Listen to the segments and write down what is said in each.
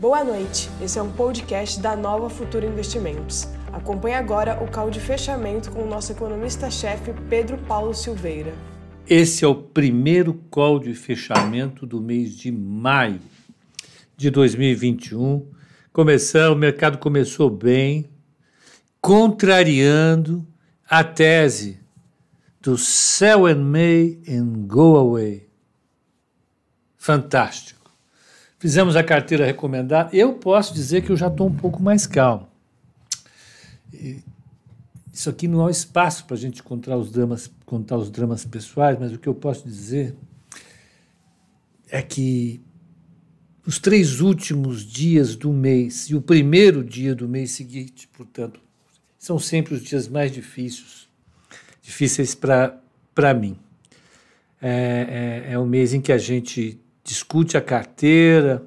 Boa noite, esse é um podcast da Nova Futura Investimentos. Acompanhe agora o call de fechamento com o nosso economista-chefe Pedro Paulo Silveira. Esse é o primeiro call de fechamento do mês de maio de 2021. Começando, o mercado começou bem, contrariando a tese do sell and May and go away. Fantástico. Fizemos a carteira recomendada. Eu posso dizer que eu já estou um pouco mais calmo. Isso aqui não é espaço para a gente contar os, dramas, contar os dramas pessoais, mas o que eu posso dizer é que os três últimos dias do mês e o primeiro dia do mês seguinte, portanto, são sempre os dias mais difíceis, difíceis para mim. É, é, é o mês em que a gente discute a carteira,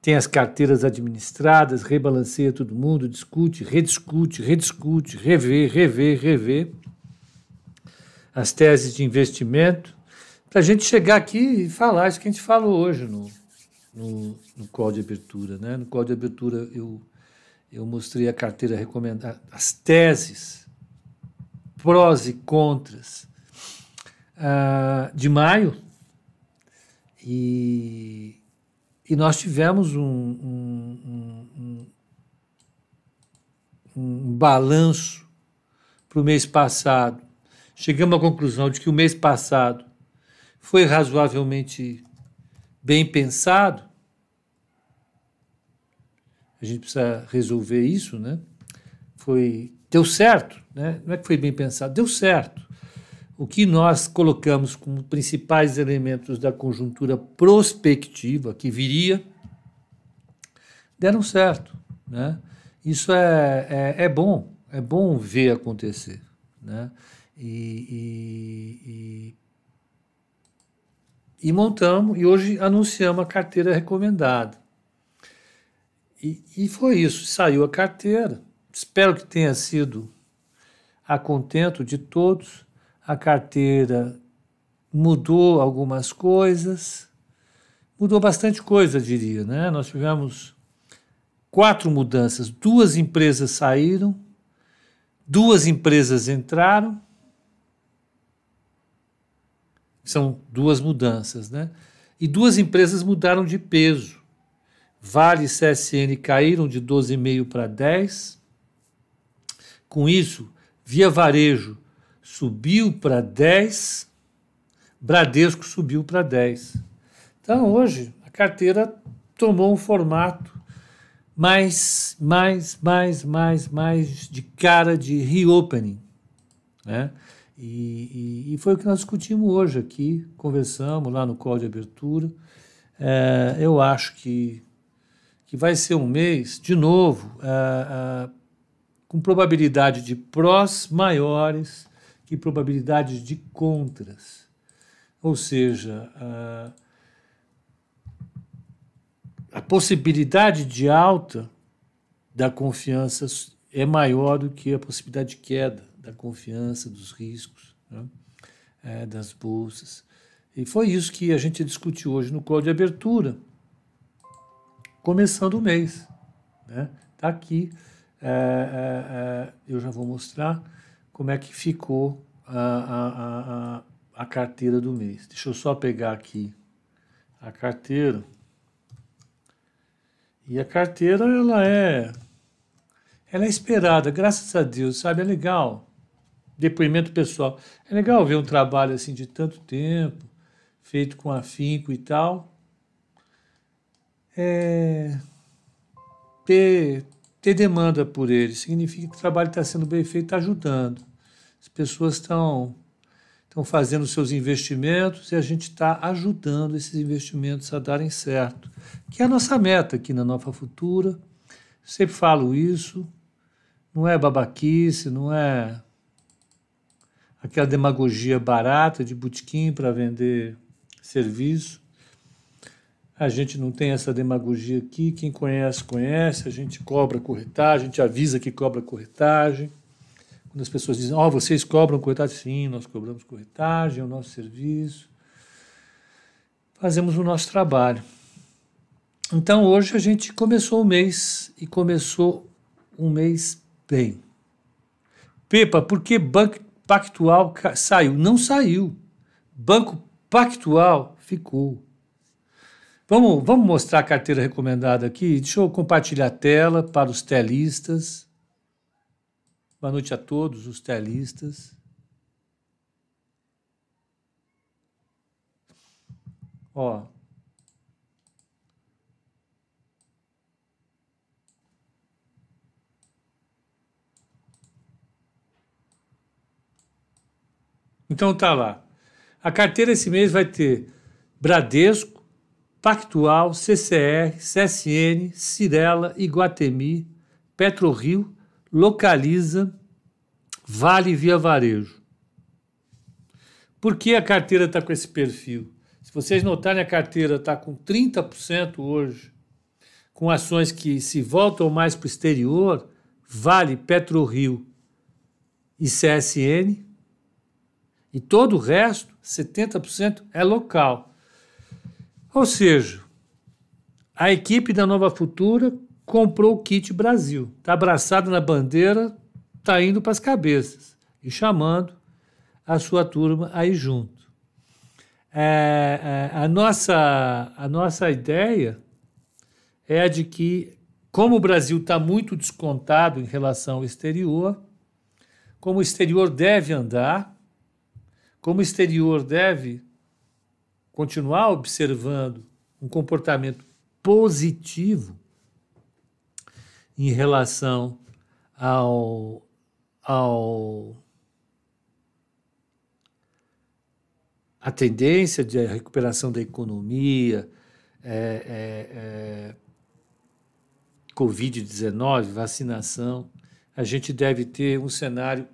tem as carteiras administradas, rebalanceia todo mundo, discute, rediscute, rediscute, revê, revê, revê as teses de investimento, para a gente chegar aqui e falar isso que a gente falou hoje no, no, no call de abertura. Né? No call de abertura eu, eu mostrei a carteira recomendada, as teses, prós e contras uh, de maio, e, e nós tivemos um, um, um, um balanço para o mês passado. Chegamos à conclusão de que o mês passado foi razoavelmente bem pensado. A gente precisa resolver isso, né? Foi deu certo, né? Não é que foi bem pensado, deu certo o que nós colocamos como principais elementos da conjuntura prospectiva que viria deram certo. Né? Isso é, é, é bom, é bom ver acontecer. Né? E, e, e, e montamos, e hoje anunciamos a carteira recomendada. E, e foi isso, saiu a carteira. Espero que tenha sido a contento de todos a carteira mudou algumas coisas, mudou bastante coisa, diria, né? Nós tivemos quatro mudanças, duas empresas saíram, duas empresas entraram, são duas mudanças, né? E duas empresas mudaram de peso. Vale e CSN caíram de 12,5 para 10. Com isso, Via Varejo subiu para 10, Bradesco subiu para 10. Então, hoje, a carteira tomou um formato mais, mais, mais, mais, mais de cara de reopening. Né? E, e, e foi o que nós discutimos hoje aqui, conversamos lá no call de abertura. É, eu acho que, que vai ser um mês, de novo, é, é, com probabilidade de prós maiores que probabilidades de contras. Ou seja, a, a possibilidade de alta da confiança é maior do que a possibilidade de queda da confiança, dos riscos, né? é, das bolsas. E foi isso que a gente discutiu hoje no call de abertura, começando o mês. Está né? Tá aqui, é, é, é, eu já vou mostrar como é que ficou a, a, a, a carteira do mês. Deixa eu só pegar aqui a carteira. E a carteira, ela é ela é esperada, graças a Deus, sabe? É legal. Depoimento pessoal. É legal ver um trabalho assim de tanto tempo, feito com afinco e tal. É... Ter, ter demanda por ele significa que o trabalho está sendo bem feito, está ajudando. As pessoas estão estão fazendo seus investimentos e a gente está ajudando esses investimentos a darem certo, que é a nossa meta aqui na Nova Futura. Sempre falo isso, não é babaquice, não é aquela demagogia barata de botequim para vender serviço. A gente não tem essa demagogia aqui, quem conhece, conhece, a gente cobra corretagem, a gente avisa que cobra corretagem. Quando as pessoas dizem, ó, oh, vocês cobram corretagem? Sim, nós cobramos corretagem, é o nosso serviço. Fazemos o nosso trabalho. Então hoje a gente começou o mês e começou um mês bem. Pepa, por que Banco Pactual saiu? Não saiu. Banco Pactual ficou. Vamos, vamos mostrar a carteira recomendada aqui? Deixa eu compartilhar a tela para os telistas. Boa noite a todos os telistas. Ó, Então tá lá. A carteira esse mês vai ter Bradesco, Pactual, CCR, CSN, Cirela, Iguatemi, PetroRio, Localiza, Vale Via Varejo. Por que a carteira está com esse perfil? Se vocês notarem, a carteira está com 30% hoje, com ações que se voltam mais para o exterior, Vale, PetroRio e CSN, e todo o resto, 70%, é local. Ou seja, a equipe da Nova Futura comprou o kit Brasil. Está abraçado na bandeira, está indo para as cabeças e chamando a sua turma aí junto. É, é, a, nossa, a nossa ideia é a de que, como o Brasil está muito descontado em relação ao exterior, como o exterior deve andar, como o exterior deve continuar observando um comportamento positivo em relação ao, ao a tendência de recuperação da economia, é, é, é, Covid-19, vacinação, a gente deve ter um cenário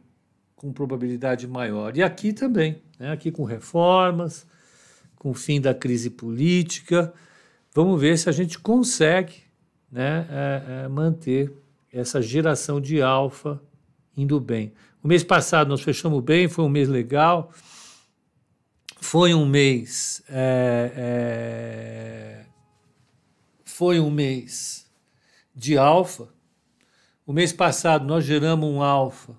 com probabilidade maior. E aqui também, né? aqui com reformas, com o fim da crise política. Vamos ver se a gente consegue né, é, é, manter essa geração de alfa indo bem. O mês passado nós fechamos bem, foi um mês legal, foi um mês. É, é foi um mês de alfa. O mês passado nós geramos um alfa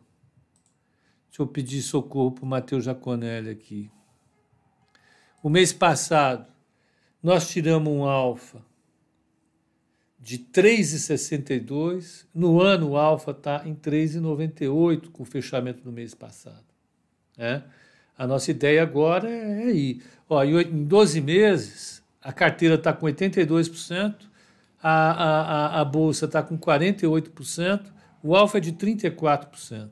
Deixa eu pedir socorro para o Matheus Jaconelli aqui. O mês passado, nós tiramos um alfa de 3,62. No ano, o alfa está em 3,98 com o fechamento do mês passado. É? A nossa ideia agora é, ir. Ó, em 12 meses, a carteira está com 82%, a, a, a, bolsa está com 48%, o alfa é de 34%.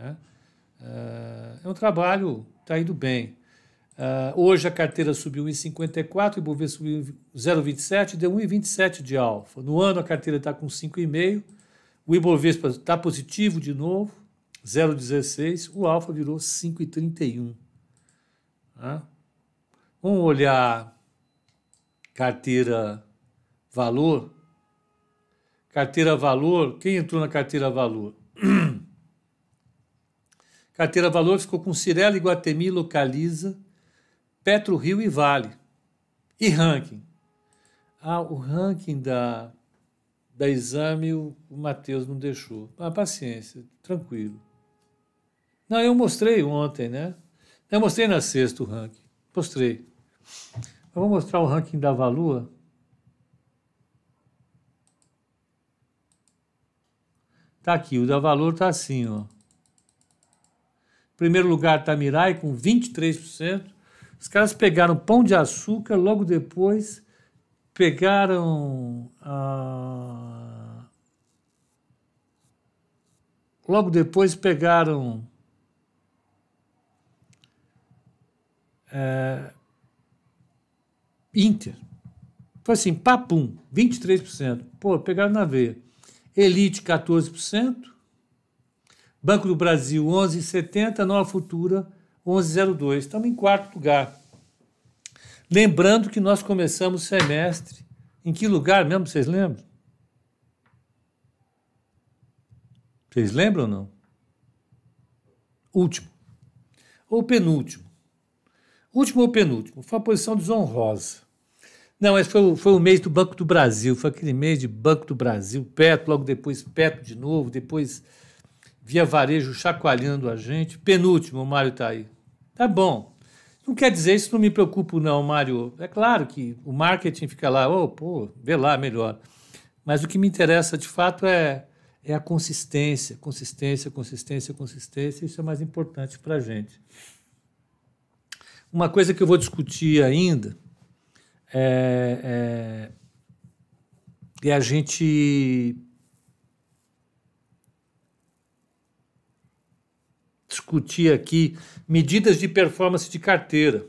É? Uh, é um trabalho, está indo bem. Uh, hoje a carteira subiu 1,54, o Ibovespa subiu 0,27, deu 1,27 de alfa. No ano a carteira está com 5,5, o Ibovespa está positivo de novo, 0,16, o alfa virou 5,31. Tá? Vamos olhar carteira valor. Carteira valor, quem entrou na carteira valor? Carteira Valor ficou com Cirela, Iguatemi, Localiza, Petro Rio e Vale. E ranking? Ah, o ranking da, da exame o, Matheus não deixou. Ah, paciência, tranquilo. Não, eu mostrei ontem, né? Eu mostrei na sexta o ranking. Mostrei. Eu vou mostrar o ranking da Valua. Tá aqui, o da Valor tá assim, ó primeiro lugar está Mirai com 23%. Os caras pegaram pão de açúcar, logo depois pegaram. Ah, logo depois pegaram. É, Inter. Foi assim, papum, 23%. Pô, pegaram na veia. Elite, 14%. Banco do Brasil 11,70, Nova Futura 11,02. Estamos em quarto lugar. Lembrando que nós começamos o semestre. Em que lugar mesmo, vocês lembram? Vocês lembram ou não? Último. Ou penúltimo. Último ou penúltimo. Foi uma posição desonrosa. Não, mas foi, foi o mês do Banco do Brasil, foi aquele mês de Banco do Brasil, Petro, logo depois Petro de novo, depois Via Varejo chacoalhando a gente. Penúltimo, o Mário está aí. Tá bom. Não quer dizer isso, não me preocupo não, Mário. É claro que o marketing fica lá, oh, pô, vê lá melhor. Mas o que me interessa de fato é, é a consistência, consistência, consistência, consistência. Isso é mais importante para a gente. Uma coisa que eu vou discutir ainda é, é, é a gente discutir aqui medidas de performance de carteira.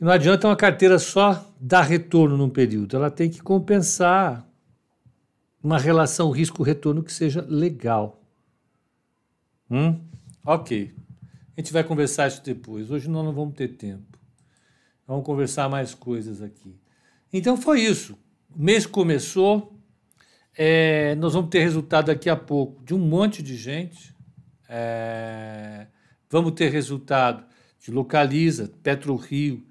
Não adianta uma carteira só dar retorno num período, ela tem que compensar uma relação risco-retorno que seja legal. Hum? Ok. A gente vai conversar isso depois. Hoje nós não vamos ter tempo. Vamos conversar mais coisas aqui. Então foi isso. O mês começou. É, nós vamos ter resultado daqui a pouco de um monte de gente. É, vamos ter resultado de Localiza, PetroRio,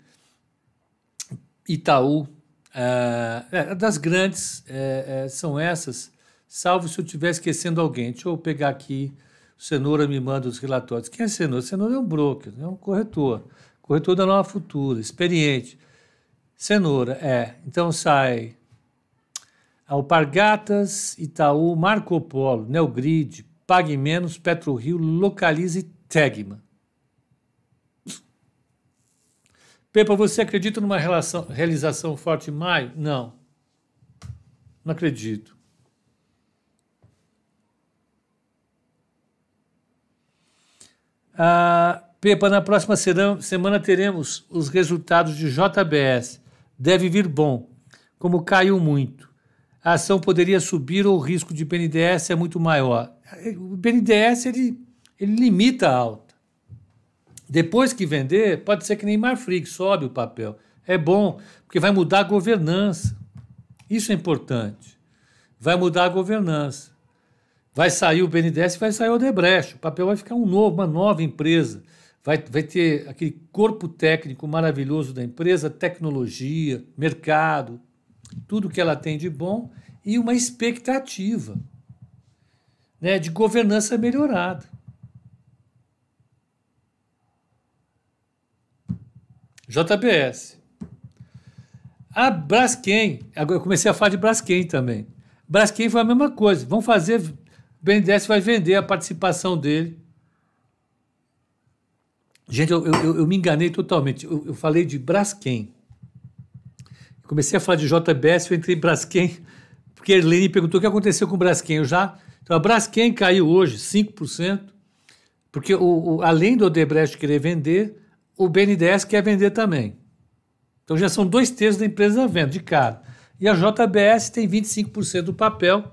Itaú. É, é das grandes é, é, são essas, salvo se eu estiver esquecendo alguém. Deixa eu pegar aqui. O Cenoura me manda os relatórios. Quem é Cenoura? Cenoura é um broker, é um corretor corretor da Nova Futura, experiente. Cenoura, é. Então sai Alpargatas, Itaú, Marco Polo, Neogrid, Pague Menos, PetroRio, Localize Tegma. Pepa, você acredita numa relação, realização forte em maio? Não. Não acredito. Ah, Pepa, na próxima semana teremos os resultados de JBS. Deve vir bom. Como caiu muito, a ação poderia subir ou o risco de BNDES é muito maior. O BNDES ele, ele limita a alta. Depois que vender, pode ser que nem Marfrig, sobe o papel. É bom, porque vai mudar a governança. Isso é importante. Vai mudar a governança. Vai sair o BNDES e vai sair o Odebrecht. O papel vai ficar um novo, uma nova empresa vai, vai ter aquele corpo técnico maravilhoso da empresa, tecnologia, mercado, tudo que ela tem de bom e uma expectativa né, de governança melhorada. JBS. A Braskem, agora eu comecei a falar de Braskem também. Braskem foi a mesma coisa. Vão fazer, o BNDES vai vender a participação dele Gente, eu, eu, eu me enganei totalmente. Eu, eu, falei de Braskem. Comecei a falar de JBS, eu entrei em Braskem, porque a Erlene perguntou o que aconteceu com o Braskem. Eu já. Então, a Braskem caiu hoje 5%, porque o, o, além do Odebrecht querer vender, o BNDES quer vender também. Então já são dois terços da empresa venda de cara. E a JBS tem 25% do papel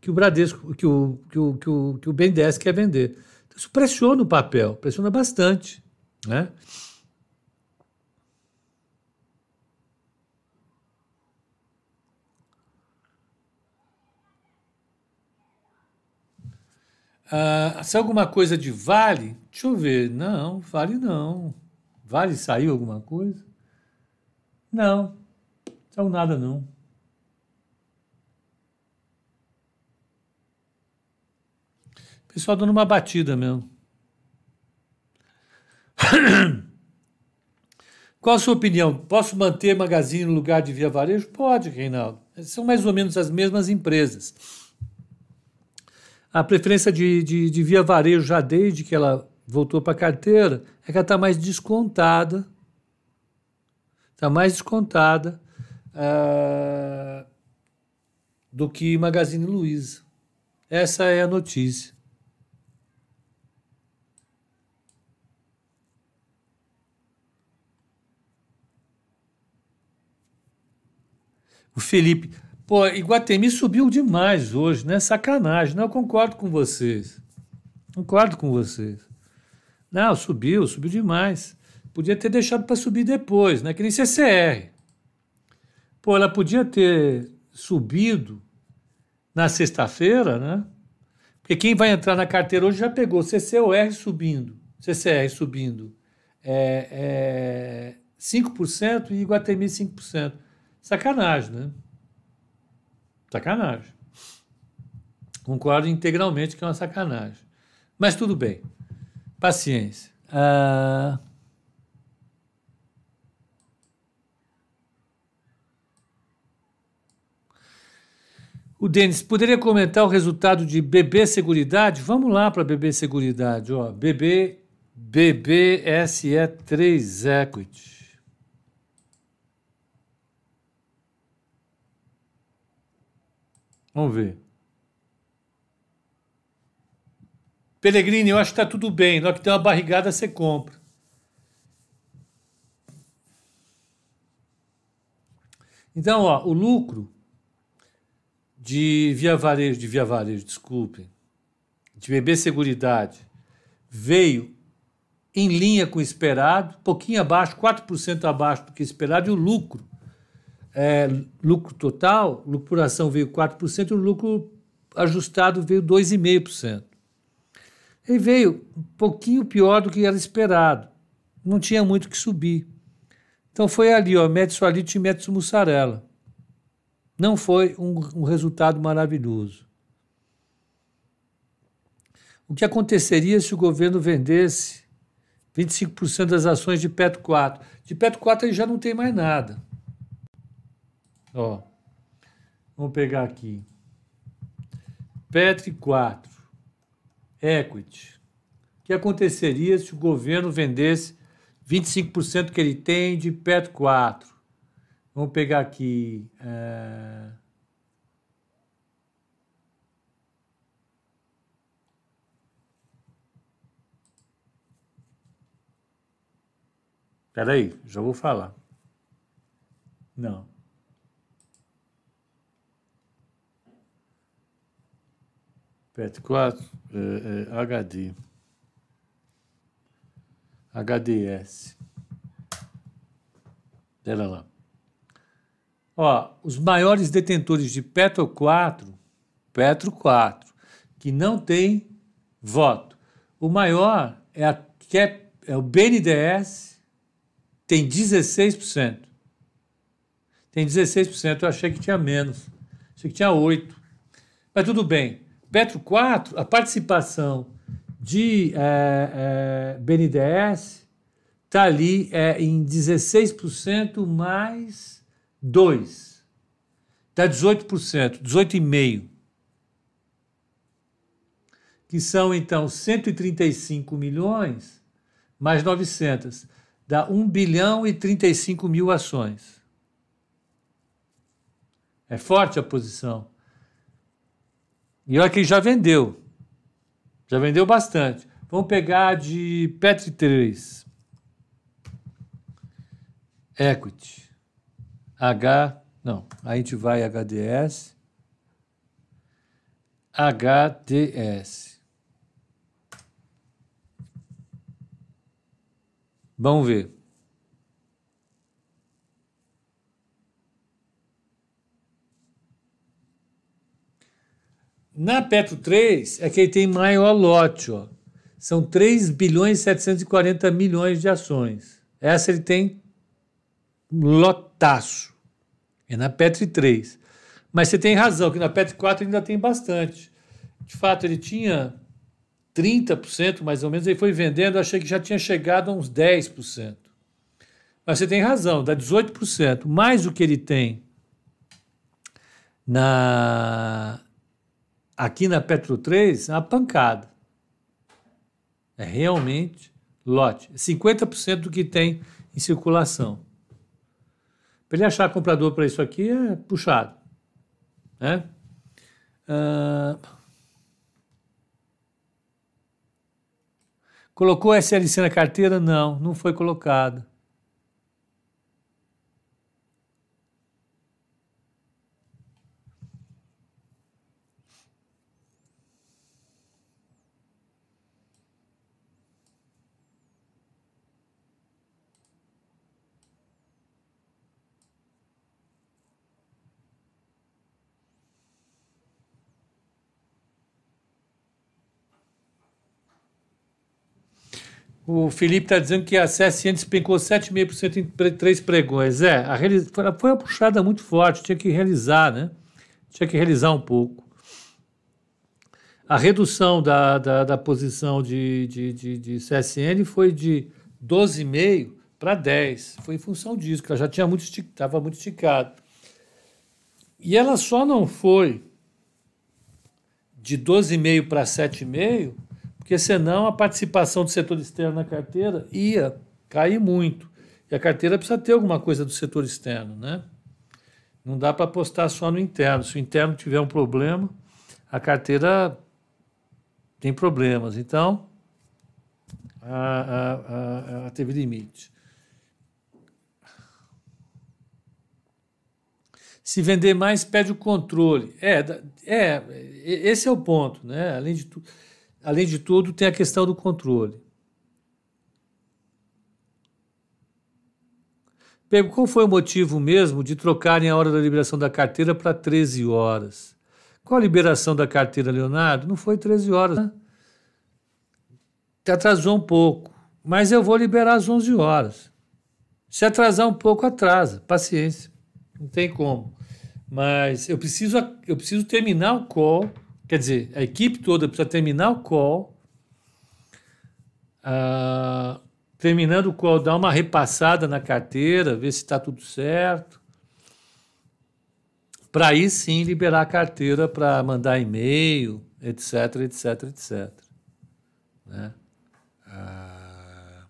que o Bradesco, que o, que o, que o, que o BNDES quer vender. Então, isso pressiona o papel, pressiona bastante. Né? Ah, se alguma coisa de Vale, deixa eu ver. Não, Vale não. Vale saiu alguma coisa? Não, saiu nada não. Pessoal dando uma batida mesmo. Qual a sua opinião? Posso manter Magazine no lugar de Via Varejo? Pode, Reinaldo. São mais ou menos as mesmas empresas. A preferência de, de, de Via Varejo, já desde que ela voltou para a carteira, é que ela está mais descontada. Está mais descontada uh, do que Magazine Luiza. Essa é a notícia. O Felipe, pô, Iguatemi subiu demais hoje, né? Sacanagem. Não, eu concordo com vocês. Concordo com vocês. Não, subiu, subiu demais. Podia ter deixado para subir depois, né? Que nem CCR. Pô, ela podia ter subido na sexta-feira, né? Porque quem vai entrar na carteira hoje já pegou CCOR subindo, CCR subindo, é, é, 5% e Iguatemi 5%. Sacanagem, né? Sacanagem. Concordo integralmente que é uma sacanagem. Mas tudo bem. Paciência. Ah... O Denis, poderia comentar o resultado de BB Seguridade? Vamos lá para BB Seguridade. Ó, BB, BBSE3 Equity. Vamos ver. Pelegrini, eu acho que está tudo bem. Na hora que tem uma barrigada, você compra. Então, ó, o lucro de Via Varejo, de Via Varejo, desculpem, de BB Seguridade, veio em linha com o esperado, pouquinho abaixo, 4% abaixo do que esperado, e o lucro, é, lucro total, lucro por ação veio 4%, e o lucro ajustado veio 2,5%. Ele veio um pouquinho pior do que era esperado. Não tinha muito que subir. Então foi ali, ó, Médici Alite e Médici Mussarela. Não foi um, um resultado maravilhoso. O que aconteceria se o governo vendesse 25% das ações de Petro 4? De Petro 4 ele já não tem mais nada. Ó, vamos pegar aqui. Petri 4, Equity. O que aconteceria se o governo vendesse 25% que ele tem de Petro 4? Vamos pegar aqui. É... Espera aí, já vou falar. Não. PET 4, é, é, HD. HDS. Espera lá. Ó, os maiores detentores de Petro 4, Petro 4, que não tem voto. O maior é, a, é o BNDES, tem 16%. Tem 16%, eu achei que tinha menos. Achei que tinha 8%. Mas tudo bem. Petro 4, a participação de é, é, BNDES está ali é, em 16% mais 2 dá 18%, 18,5%, que são então 135 milhões mais 900, dá 1 bilhão e 35 mil ações. É forte a posição. E olha que já vendeu. Já vendeu bastante. Vamos pegar de Petri 3. Equity. H, não, a gente vai HDS, HDS. Vamos ver. Na Petro 3 é que ele tem maior lote, ó. São 3 bilhões e 740 milhões de ações. Essa ele tem lotaço. É na Petri 3. Mas você tem razão, que na Petri 4 ainda tem bastante. De fato, ele tinha 30% mais ou menos, ele foi vendendo, achei que já tinha chegado a uns 10%. Mas você tem razão, dá 18%. Mais o que ele tem na aqui na Petro 3, é uma pancada. É realmente lote. 50% do que tem em circulação. Para ele achar comprador para isso aqui é puxado. Né? Uh... Colocou SLC na carteira? Não, não foi colocado. O Felipe está dizendo que a CSN despencou 7,5% em três pregões. É, a foi uma puxada muito forte, tinha que realizar, né? Tinha que realizar um pouco. A redução da, da, da posição de, de, de, de, CSN foi de 12,5% para 10%. Foi em função disso, que ela já tinha muito estava muito esticado. E ela só não foi de 12,5% para 7,5% porque senão a participação do setor externo na carteira ia cair muito. E a carteira precisa ter alguma coisa do setor externo, né? Não dá para apostar só no interno. Se o interno tiver um problema, a carteira tem problemas. Então, ela teve limite. Se vender mais, perde o controle. É, é, esse é o ponto, né? Além de tudo além de tudo, tem a questão do controle. Qual foi o motivo mesmo de trocarem a hora da liberação da carteira para 13 horas? Qual a liberação da carteira, Leonardo? Não foi 13 horas. Né? Te atrasou um pouco, mas eu vou liberar às 11 horas. Se atrasar um pouco, atrasa. Paciência. Não tem como. Mas eu preciso, eu preciso terminar o call Quer dizer, a equipe toda precisa terminar o call. Uh, terminando o call, dar uma repassada na carteira, ver se está tudo certo. Para aí sim liberar a carteira para mandar e-mail, etc, etc, etc. Né? Uh,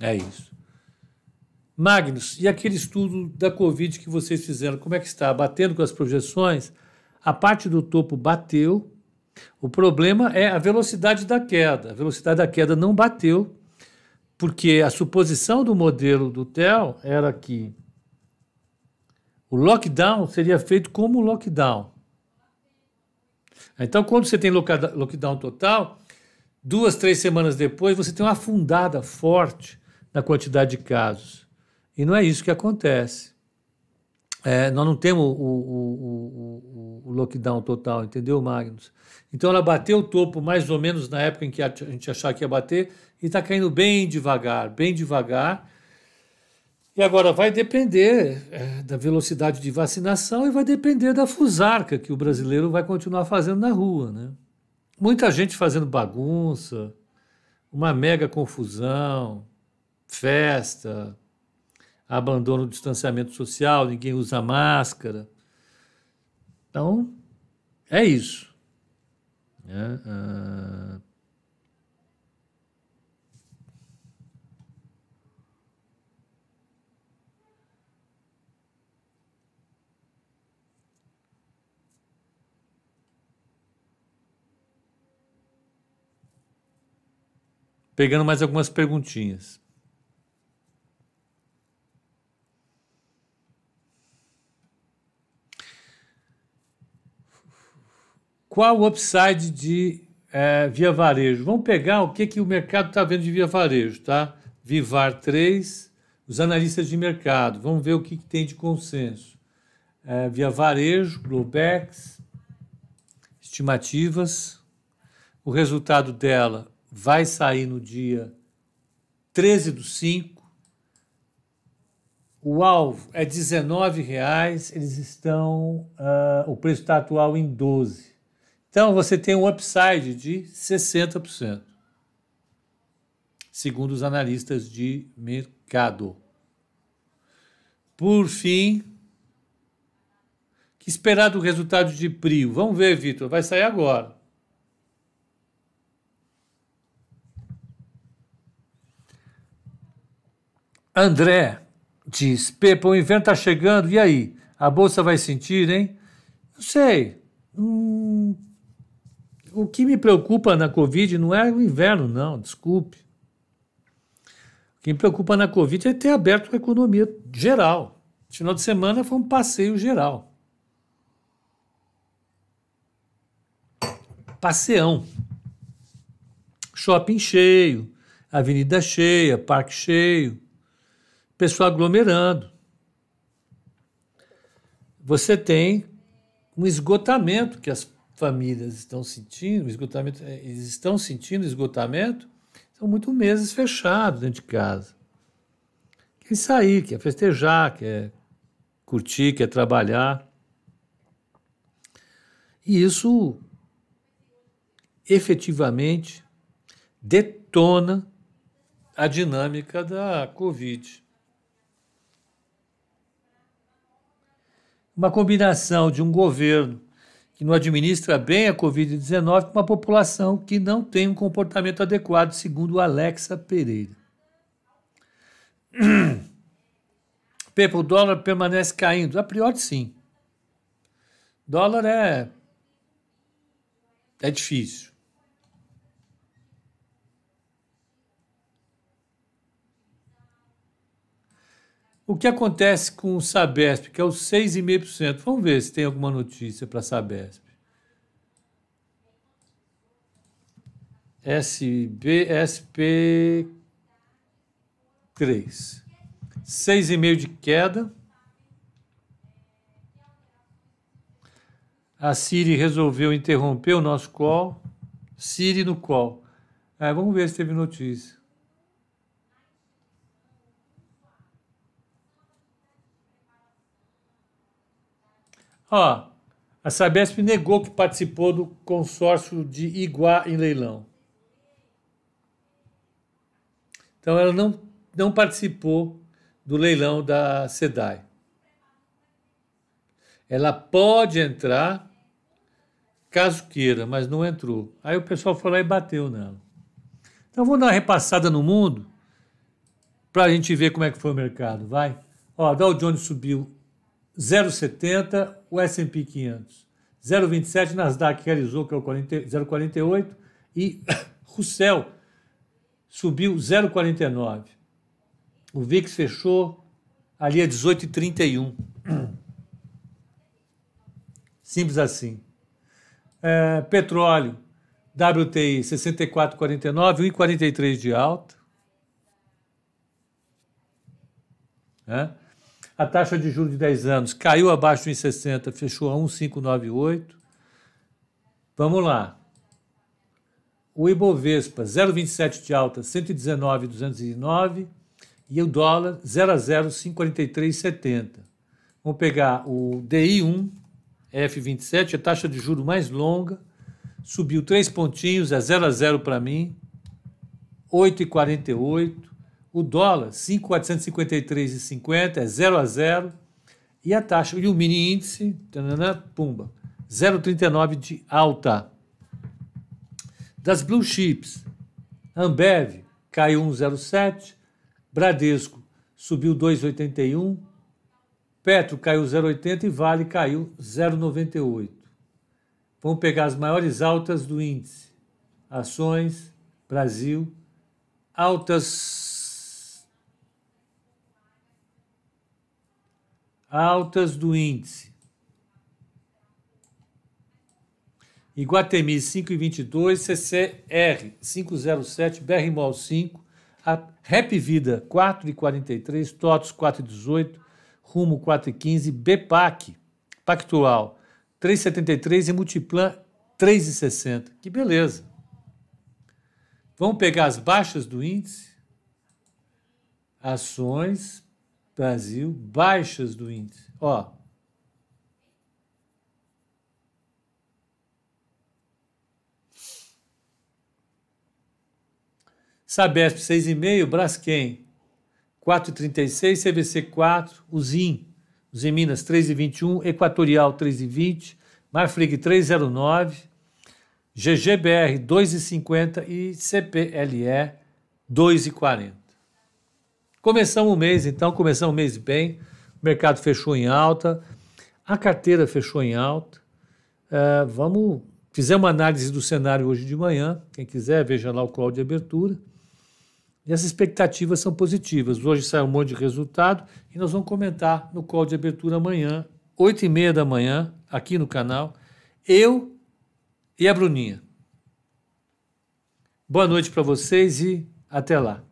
é isso. Magnus, e aquele estudo da Covid que vocês fizeram, como é que está? Batendo com as projeções? A parte do topo bateu. O problema é a velocidade da queda. A velocidade da queda não bateu, porque a suposição do modelo do TEL era que o lockdown seria feito como lockdown. Então, quando você tem lockdown total, duas, três semanas depois, você tem uma afundada forte na quantidade de casos. E não é isso que acontece. É, nós não temos o, o, o, o, lockdown total, entendeu, Magnus? Então ela bateu o topo mais ou menos na época em que a gente achava que ia bater e está caindo bem devagar, bem devagar. E agora vai depender é, da velocidade de vacinação e vai depender da fusarca que o brasileiro vai continuar fazendo na rua, né? Muita gente fazendo bagunça, uma mega confusão, festa, abandono do distanciamento social, ninguém usa máscara. Então, é isso. É. Pegando mais algumas perguntinhas. Qual o upside de é, via varejo? Vamos pegar o que, que o mercado está vendo de via varejo, tá? Vivar 3, os analistas de mercado. Vamos ver o que, que tem de consenso. É, via varejo, Globex, estimativas. O resultado dela vai sair no dia 13 do 5. O alvo é R$19,00, eles estão. Uh, o preço está atual em 12. Então você tem um upside de 60%, segundo os analistas de mercado. Por fim, que esperar do resultado de Prio? Vamos ver, Vitor, vai sair agora. André diz: Pepa, o inverno está chegando, e aí? A bolsa vai sentir, hein? Não sei. Hum, o que me preocupa na Covid não é o inverno, não, desculpe. O que me preocupa na Covid é ter aberto a economia geral. Final de semana foi um passeio geral. Passeão. Shopping cheio, avenida cheia, parque cheio, pessoal aglomerando. Você tem um esgotamento que as famílias estão sentindo esgotamento, é, eles estão sentindo esgotamento, São muitos meses fechados dentro de casa. Quer sair, quer festejar, quer curtir, quer trabalhar. E isso efetivamente detona a dinâmica da Covid. Uma combinação de um governo que não administra bem a Covid-19 com uma população que não tem um comportamento adequado, segundo Alexa Pereira. Pepe, o dólar permanece caindo? A priori, sim. Dólar é. É difícil. O que acontece com o Sabesp, que é os 6,5%? Vamos ver se tem alguma notícia para a Sabesp. SBSP 3. 6,5 de queda. A Siri resolveu interromper o nosso call. Siri no call. É, vamos ver se teve notícia. Ó, a Sabesp negou que participou do consórcio de Iguá em leilão. Então ela não, não participou do leilão da SEDAI. Ela pode entrar caso queira, mas não entrou. Aí o pessoal foi lá e bateu nela. Então vamos dar uma repassada no mundo para a gente ver como é que foi o mercado, vai? Ó, Dow Jones subiu 0,70 o S&P 500, 0,27 Nasdaq realizou que é o 0,48 e Russell subiu 0,49. O VIX fechou ali a 18,31. Simples assim. É, petróleo, WTI 64,49, 1,43 de alta. É. A taxa de juros de 10 anos caiu abaixo de 1,60, fechou a 1,598. Vamos lá. O Ibovespa, 0,27 de alta, 119,209. E o dólar, 0 a 0, 5,43,70. Vamos pegar o DI1, F27, a taxa de juro mais longa, subiu 3 pontinhos, é 0 a 0 para mim, 8,48. O dólar, 5,453,50, é 0 a 0. E a taxa, e o mini índice, tanana, pumba, 0,39 de alta. Das blue chips, Ambev caiu 1,07, Bradesco subiu 2,81, Petro caiu 0,80 e Vale caiu 0,98. Vamos pegar as maiores altas do índice. Ações, Brasil, altas altas do índice. Iguatemi 5,22, CCR 507, BRMOL 5, a Rap Vida 4,43, TOTOS 4,18, Rumo 4,15, BPAC Pactual 3,73 e Multiplan 3,60. Que beleza! Vamos pegar as baixas do índice. Ações, Brasil, baixas do índice. Ó. Sabesp 6,5, Braskem 4,36, CVC 4, Uzim, Uzim Minas 3,21, Equatorial 3,20, Marfrig 3,09, GGBR 2,50 e CPLE 2,40. Começamos o mês, então, começamos o mês bem, o mercado fechou em alta, a carteira fechou em alta. Uh, vamos, fizemos uma análise do cenário hoje de manhã, quem quiser, veja lá o call de abertura. E as expectativas são positivas. Hoje sai um monte de resultado e nós vamos comentar no call de abertura amanhã, 8 e meia da manhã, aqui no canal, eu e a Bruninha. Boa noite para vocês e até lá.